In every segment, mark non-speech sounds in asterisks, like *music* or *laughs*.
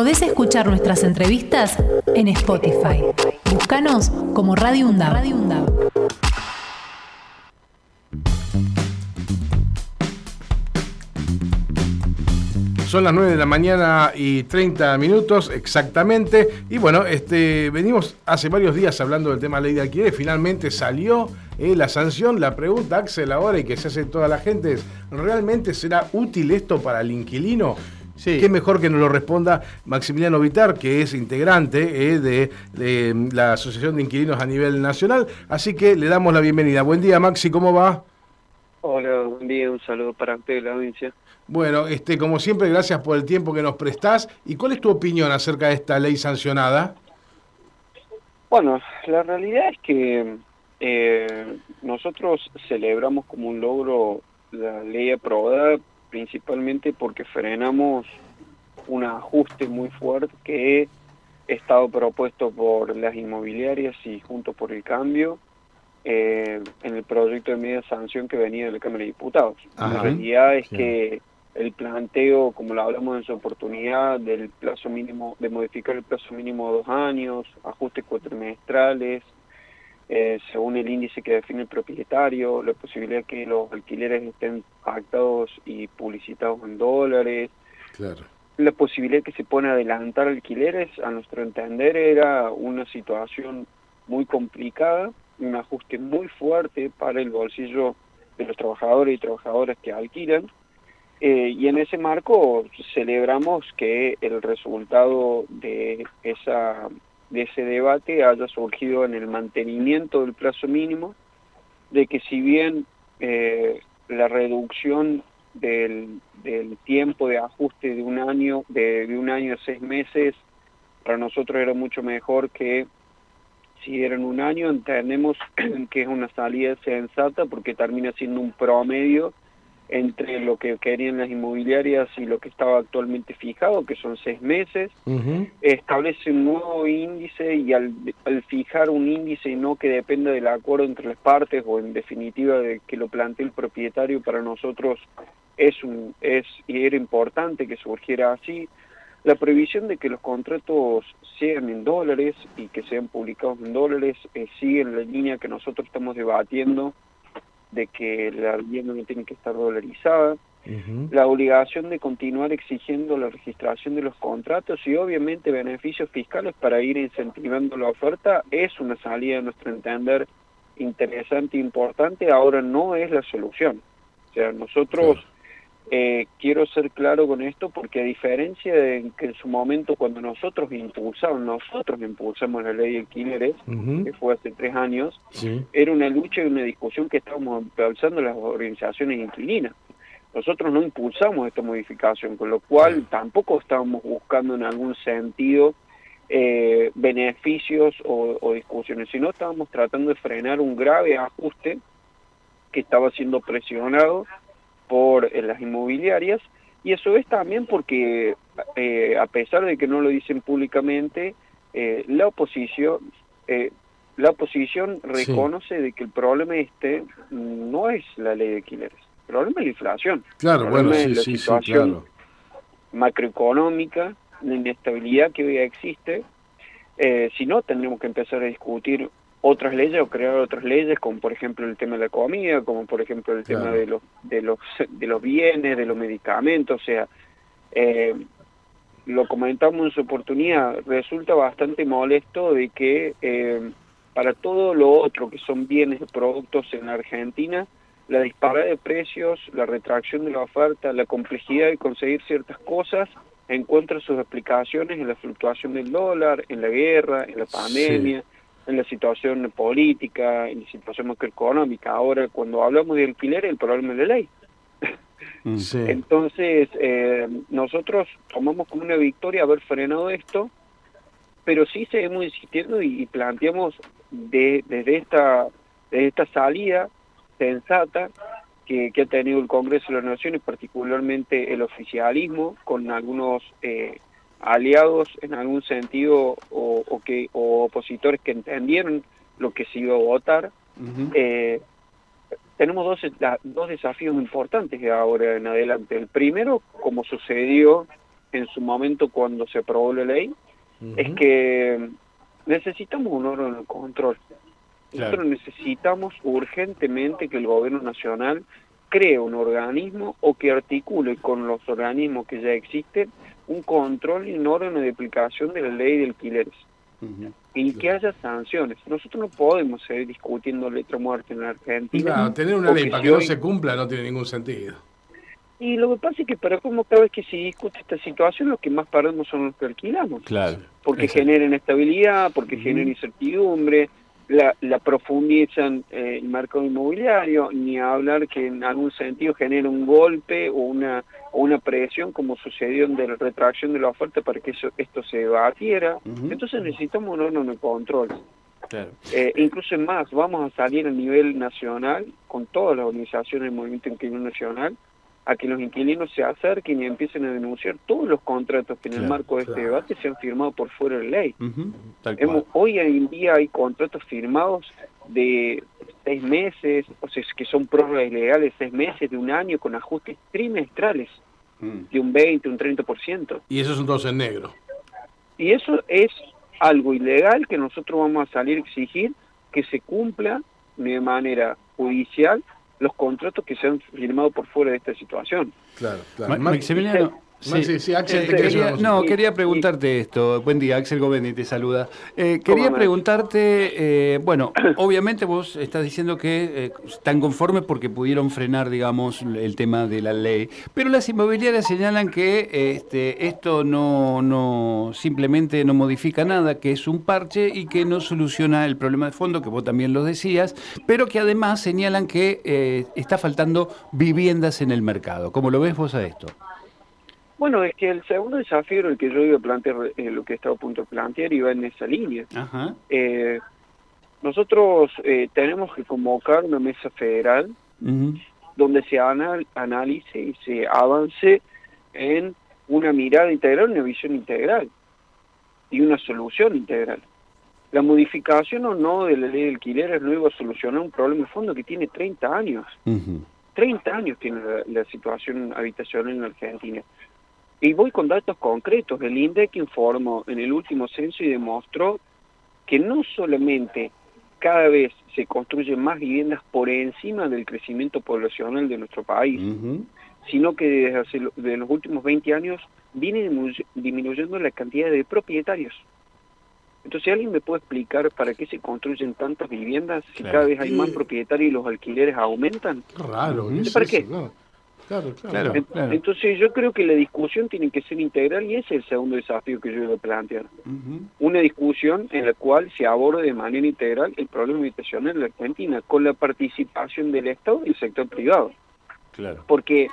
Podés escuchar nuestras entrevistas en Spotify. Búscanos como Radio UNDAB. Son las 9 de la mañana y 30 minutos exactamente. Y bueno, este, venimos hace varios días hablando del tema ley de alquiler. Finalmente salió eh, la sanción. La pregunta, Axel, ahora y que se hace toda la gente es, ¿realmente será útil esto para el inquilino? Sí. Qué mejor que nos lo responda Maximiliano Vitar, que es integrante eh, de, de, la Asociación de Inquilinos a nivel nacional. Así que le damos la bienvenida. Buen día, Maxi, ¿cómo va? Hola, buen día, un saludo para usted la audiencia. Bueno, este, como siempre, gracias por el tiempo que nos prestás. ¿Y cuál es tu opinión acerca de esta ley sancionada? Bueno, la realidad es que eh, nosotros celebramos como un logro la ley aprobada principalmente porque frenamos un ajuste muy fuerte que ha estado propuesto por las inmobiliarias y junto por el cambio eh, en el proyecto de media sanción que venía de la Cámara de Diputados. La realidad es que el planteo, como lo hablamos en su oportunidad, del plazo mínimo, de modificar el plazo mínimo a dos años, ajustes cuatrimestrales, eh, según el índice que define el propietario, la posibilidad que los alquileres estén pactados y publicitados en dólares, la posibilidad que se pone adelantar alquileres, a nuestro entender era una situación muy complicada, un ajuste muy fuerte para el bolsillo de los trabajadores y trabajadoras que alquilan, eh, y en ese marco celebramos que el resultado de, esa, de ese debate haya surgido en el mantenimiento del plazo mínimo, de que si bien eh, la reducción del, del, tiempo de ajuste de un año, de, de un año a seis meses, para nosotros era mucho mejor que si eran un año, entendemos *clears throat* que es una salida sensata porque termina siendo un promedio entre lo que querían las inmobiliarias y lo que estaba actualmente fijado, que son seis meses, establece un nuevo índice y al, fijar un índice y no que dependa del acuerdo entre las partes o en definitiva de que lo plantee el propietario para nosotros es un es y era importante que surgiera así la previsión de que los contratos sean en dólares y que sean publicados en dólares eh, sigue en la línea que nosotros estamos debatiendo de que la vivienda no tiene que estar dolarizada, la obligación de continuar exigiendo la registración de los contratos y obviamente beneficios fiscales para ir incentivando la oferta es una salida a nuestro entender interesante e importante, ahora no es la solución. O sea, nosotros eh, quiero ser claro con esto porque a diferencia de que en su momento cuando nosotros impulsamos, nosotros impulsamos la ley de alquileres, que fue hace tres años, era una lucha y una discusión que estábamos impulsando las organizaciones inquilinas. Nosotros no impulsamos esta modificación, con lo cual tampoco estábamos buscando en algún sentido eh, beneficios o, o discusiones, sino estábamos tratando de frenar un grave ajuste que estaba siendo presionado por eh, las inmobiliarias y eso es también porque eh, a pesar de que no lo dicen públicamente eh, la oposición la oposición reconoce de que el problema este no es la ley de alquileres el problema es la inflación claro bueno sí, sí, situación macroeconómica la inestabilidad que hoy existe. Si no tendremos que empezar a discutir otras leyes o crear otras leyes como por ejemplo el tema de la comida como por ejemplo el tema de los de los de los bienes de los medicamentos o sea eh, lo comentamos en su oportunidad resulta bastante molesto de que eh, para todo lo otro que son bienes y productos en Argentina la disparada de precios la retracción de la oferta la complejidad de conseguir ciertas cosas encuentra sus explicaciones en la fluctuación del dólar en la guerra en la pandemia en la situación política, en la situación macroeconómica. Ahora, cuando hablamos de alquiler, el problema es la ley. *laughs* Mm. Entonces, eh, nosotros tomamos como una victoria haber frenado esto, pero sí seguimos insistiendo y, planteamos de, desde, esta, desde esta salida sensata que, ha tenido el Congreso de las Naciones, particularmente el oficialismo, con algunos eh, aliados en algún sentido o, que o opositores que entendieron lo que se iba a votar. Eh, tenemos dos, dos desafíos importantes ahora en adelante. El primero como sucedió en su momento cuando se aprobó la ley, es que necesitamos un órgano de control. Nosotros necesitamos urgentemente que el gobierno nacional cree un organismo o que articule con los organismos que ya existen un control y un órgano de aplicación de la ley de alquileres. Y que haya sanciones. Nosotros no podemos seguir discutiendo letra muerta en la Argentina. Claro, tener una ley para que no se cumpla no tiene ningún sentido. Y lo que pasa es que para como cada vez que se discute esta situación, los que más perdemos son los que alquilamos. Claro. Porque generen estabilidad, porque generen incertidumbre, la, la profundizan eh, el mercado inmobiliario, ni hablar que en algún sentido genera un golpe o una, o una presión como sucedió en la retracción de la oferta para que eso, esto se batiera. Entonces necesitamos un órgano de control. Claro. Eh, incluso más, vamos a salir a nivel nacional con todas las organizaciones del movimiento inquilino nacional a que los inquilinos se acerquen y empiecen a denunciar todos los contratos que en el marco de este debate se han firmado por fuera de ley. hoy en día hay contratos firmados de seis meses, o sea, que son prórrogas ilegales, seis meses, de un año, con ajustes trimestrales mm. de un 20, un 30%. Y esos son todos en negro. Y eso es algo ilegal que nosotros vamos a salir a exigir que se cumpla de manera judicial los contratos que se han firmado por fuera de esta situación. Claro, claro. Maximiliano, Sí, Axel, eh, quería, no, quería preguntarte esto. Buen día, Axel Govendi te saluda. Eh, quería preguntarte, eh, bueno, *coughs* obviamente vos estás diciendo que están conformes porque pudieron frenar, digamos, el tema de la ley, pero las inmobiliarias señalan que este, esto no, no simplemente no modifica nada, que es un parche y que no soluciona el problema de fondo, que vos también lo decías, pero que además señalan que está faltando viviendas en el mercado. ¿Cómo lo ves vos a esto? Bueno, es que el segundo desafío el que yo iba a plantear, eh, lo que estaba a punto de plantear, iba en esa línea. Eh, nosotros eh, tenemos que convocar una mesa federal donde se analice y se avance en una mirada integral, una visión integral y una solución integral. La modificación o no de la ley de alquileres no iba a solucionar un problema de fondo que tiene 30 años. 30 años tiene la, situación habitacional en Argentina. Y voy con datos concretos. El INDEC informó en el último censo y demostró que no solamente cada vez se construyen más viviendas por encima del crecimiento poblacional de nuestro país, sino que desde hace, de los últimos 20 años viene disminuyendo la cantidad de propietarios. Entonces, ¿alguien me puede explicar para qué se construyen tantas viviendas si cada vez hay más propietarios y los alquileres aumentan? Raro. ¿Para qué? Claro, claro. Entonces yo creo que la discusión tiene que ser integral y ese es el segundo desafío que yo voy a plantear. Una discusión en la cual se aborde de manera integral el problema habitacional en la Argentina con la participación del Estado y el sector privado. Claro. Porque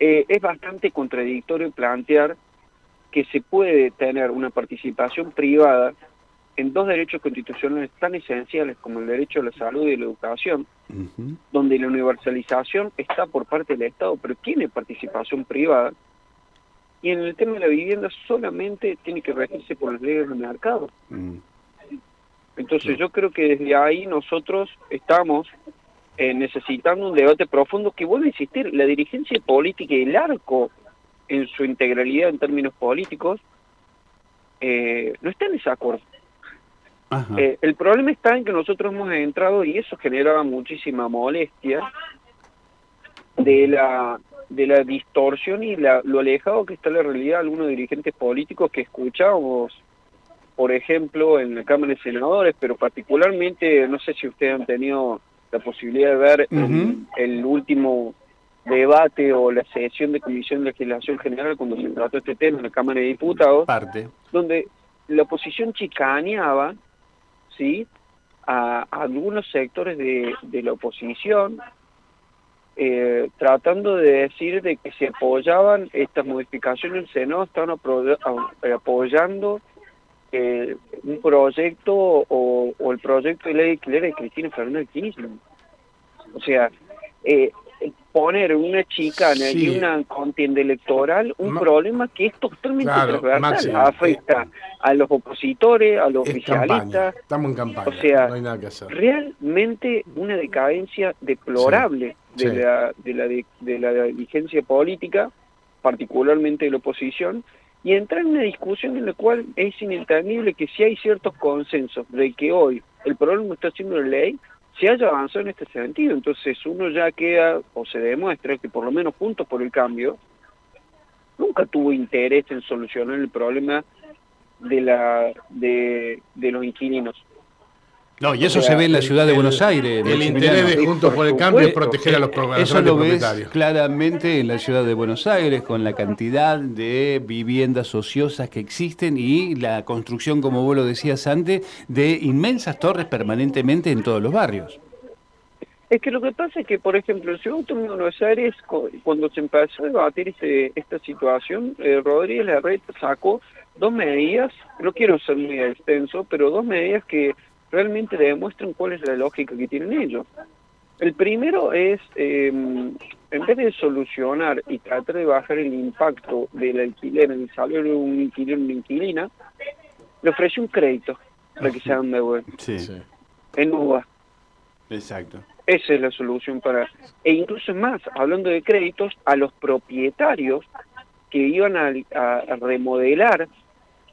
eh, es bastante contradictorio plantear que se puede tener una participación privada en dos derechos constitucionales tan esenciales como el derecho a la salud y la educación, donde la universalización está por parte del Estado, pero tiene participación privada, y en el tema de la vivienda solamente tiene que regirse por las leyes del mercado. Mm. Entonces yo creo que desde ahí nosotros estamos eh, necesitando un debate profundo que vuelve a insistir, la dirigencia política y el arco en su integralidad en términos políticos eh, no está en desacuerdo. Eh, el problema está en que nosotros hemos entrado y eso generaba muchísima molestia de la de la distorsión y la, lo alejado que está la realidad de algunos dirigentes políticos que escuchamos, por ejemplo, en la Cámara de Senadores, pero particularmente, no sé si ustedes han tenido la posibilidad de ver el, último debate o la sesión de Comisión de Legislación General cuando se trató este tema en la Cámara de Diputados, Parte. donde la oposición chicaneaba ¿sí? a, algunos sectores de, de la oposición, eh, tratando de decir de que se apoyaban estas modificaciones el Senado, estaban apoyando eh, un proyecto o, el proyecto de ley alquiler de Cristina Fernández Kirchner. O sea, eh, poner una chicana y una contienda electoral un problema que es totalmente transversal, afecta a los opositores, a los oficialistas. Estamos en campaña, o sea, no hay nada que hacer. realmente una decadencia deplorable de, la, de, la, de, la dirigencia política particularmente de la oposición, y entrar en una discusión en la cual es inentendible que si hay ciertos consensos de que hoy el problema está haciendo la ley, se haya avanzado en este sentido. Entonces uno ya queda, o se demuestra que por lo menos Juntos por el Cambio nunca tuvo interés en solucionar el problema de, la, de, de los inquilinos. No, y eso se ve en la ciudad de Buenos Aires. El interés de Juntos por el Cambio es proteger a los Eso lo ves claramente en la ciudad de Buenos Aires, con la cantidad de viviendas ociosas que existen y la construcción, como vos lo decías antes, de inmensas torres permanentemente en todos los barrios. Es que lo que pasa es que, por ejemplo, en Ciudad de Buenos Aires, cuando se empezó a debatir este, esta situación, eh, Rodríguez Larreta sacó dos medidas, no quiero ser muy extenso, pero dos medidas que realmente demuestran cuál es la lógica que tienen ellos. El primero es, em, en vez de solucionar y tratar de bajar el impacto del alquiler en el salario de un inquilino o una inquilina, le ofrece un crédito para que se hagan de Sí. En UVA. Exacto. Esa es la solución para... E incluso más, hablando de créditos, a los propietarios que iban a, remodelar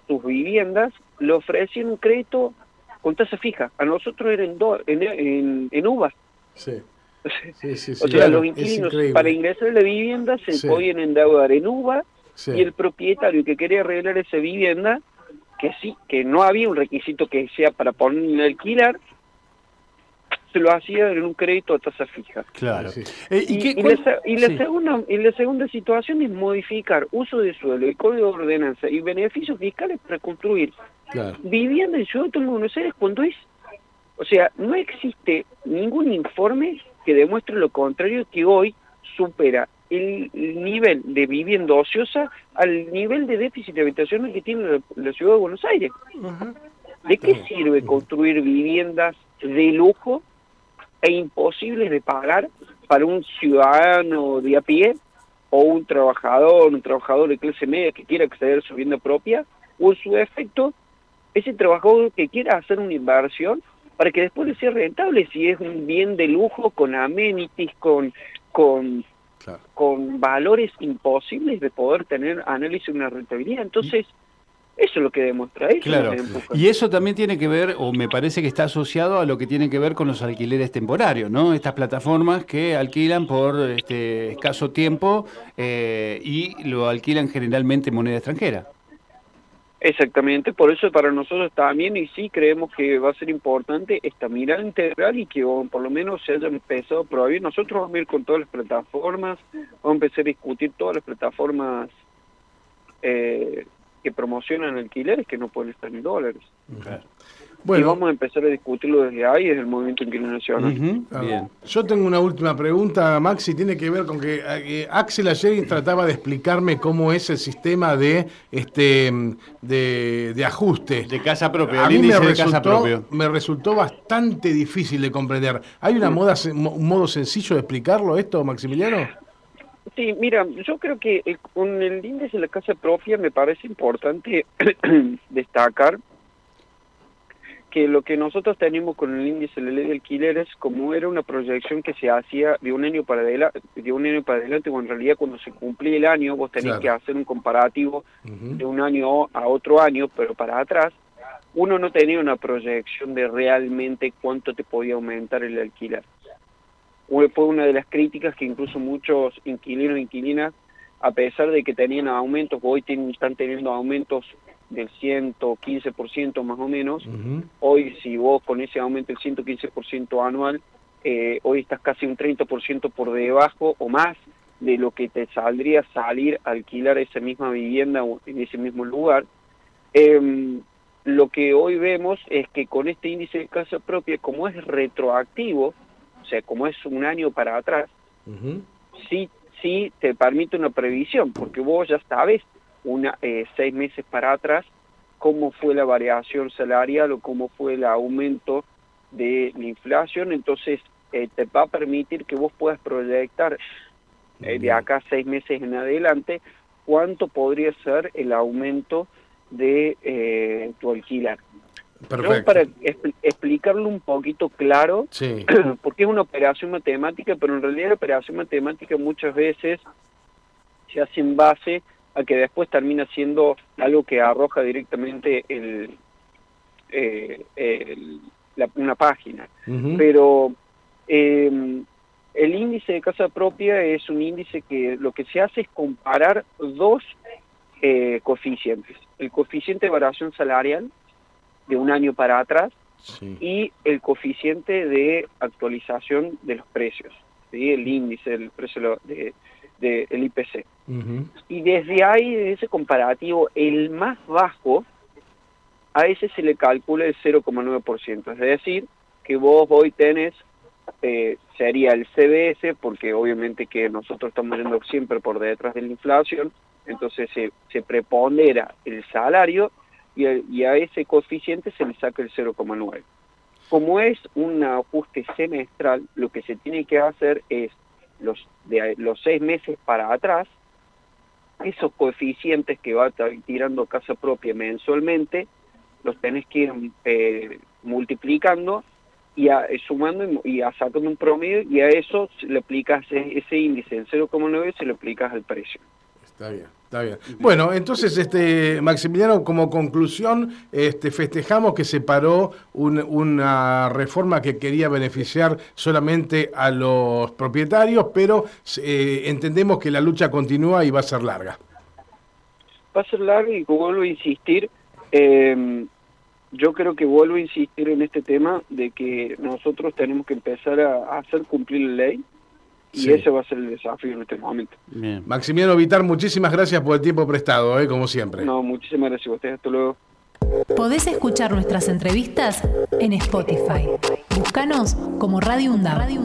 sus viviendas, le ofrecían un crédito con tasa fija. A nosotros era en, en, en, UVA. Sí. Sí, sí, o sea, los inquilinos para ingresar a la vivienda se podían endeudar en UVA y el propietario que quería arreglar esa vivienda, que sí, que no había un requisito que sea para poner en alquilar, se lo hacía en un crédito a tasa fija. Claro. Eh, ¿Y, la, segunda, y la segunda situación es modificar uso de suelo, el código de ordenanza y beneficios fiscales para construir vivienda en Ciudad de Buenos Aires cuando es... O sea, no existe ningún informe que demuestre lo contrario que hoy supera el nivel de vivienda ociosa al nivel de déficit de habitaciones que tiene la, ciudad de Buenos Aires. ¿De qué sirve construir viviendas de lujo e imposibles de pagar para un ciudadano de a pie o un trabajador, un trabajador de clase media que quiera acceder a su vivienda propia, o en su efecto, ese trabajador que quiera hacer una inversión para que después le sea rentable si es un bien de lujo con amenities, con, con, con valores imposibles de poder tener análisis de una rentabilidad. Entonces, eso es lo que demuestra eso. Claro. Y eso también tiene que ver, o me parece que está asociado a lo que tiene que ver con los alquileres temporarios, ¿no? Estas plataformas que alquilan por este escaso tiempo eh, y lo alquilan generalmente en moneda extranjera. Exactamente, por eso para nosotros también, y sí creemos que va a ser importante esta mirada integral y que por lo menos se haya empezado a probar. Nosotros vamos a ir con todas las plataformas, vamos a empezar a discutir todas las plataformas eh, que promocionan alquileres que no pueden estar en dólares. Bueno, y vamos a empezar a discutirlo desde ahí, desde el movimiento inquilino nacional. Ah, bien. Yo tengo una última pregunta, Maxi, tiene que ver con que eh, Axel ayer trataba de explicarme cómo es el sistema de este de, ajuste. De casa propia, a mí me resultó, me resultó bastante difícil de comprender. ¿Hay una moda, un modo sencillo de explicarlo esto, Maximiliano? Sí, mira, yo creo que eh, con el índice de la casa propia me parece importante *clears throat* destacar que lo que nosotros tenemos con el índice de la ley de alquileres, como era una proyección que se hacía de un año para adelante, de un año para adelante, o en realidad cuando se cumplía el año, vos tenés que hacer un comparativo de un año a otro año, pero para atrás, uno no tenía una proyección de realmente cuánto te podía aumentar el alquiler fue una de las críticas que incluso muchos inquilinos e inquilinas, a pesar de que tenían aumentos, hoy están teniendo aumentos del 115% más o menos, hoy si vos con ese aumento del 115% anual, eh, hoy estás casi un 30% por debajo o más de lo que te saldría salir a alquilar esa misma vivienda en ese mismo lugar. Em, lo que hoy vemos es que con este índice de casa propia, como es retroactivo, sea, como es un año para atrás, sí, sí te permite una previsión, porque vos ya sabes una, eh, seis meses para atrás cómo fue la variación salarial o cómo fue el aumento de la inflación, entonces eh, te va a permitir que vos puedas proyectar eh, de acá seis meses en adelante cuánto podría ser el aumento de tu alquiler. Perfecto. para explicarlo un poquito claro, *clears throat* porque es una operación matemática, pero en realidad la operación matemática muchas veces se hace en base a que después termina siendo algo que arroja directamente el, eh, una página. Pero em, el índice de casa propia es un índice que lo que se hace es comparar dos eh, coeficientes. El coeficiente de variación salarial de un año para atrás y el coeficiente de actualización de los precios, el índice del precio de, del IPC. Y desde ahí, de ese comparativo, el más bajo, a ese se le calcula el 0,9%. Es decir, que vos hoy tenés, eh, sería el CBS, porque obviamente que nosotros estamos yendo siempre por detrás de la inflación, entonces se, se prepondera el salario y, y a ese coeficiente se le saca el 0,9. Como es un ajuste semestral, lo que se tiene que hacer es los de los seis meses para atrás, esos coeficientes que va tirando casa propia mensualmente, los tenés que ir eh, multiplicando y a, eh, sumando y, a, sacando un promedio y a eso le aplicas ese, índice en 0,9 se lo aplicas al precio. Está bien. Está bien. Bueno, entonces, este, Maximiliano, como conclusión, este, festejamos que se paró una reforma que quería beneficiar solamente a los propietarios, pero eh, entendemos que la lucha continúa y va a ser larga. Va a ser larga y vuelvo a insistir, eh, yo creo que vuelvo a insistir en este tema de que nosotros tenemos que empezar a hacer cumplir la ley y ese va a ser el desafío en este momento. Maximiliano Vitar, muchísimas gracias por el tiempo prestado, ¿eh? como siempre. No, muchísimas gracias a ustedes. Hasta luego. Podés escuchar nuestras entrevistas en Spotify. Búscanos como Radio Radio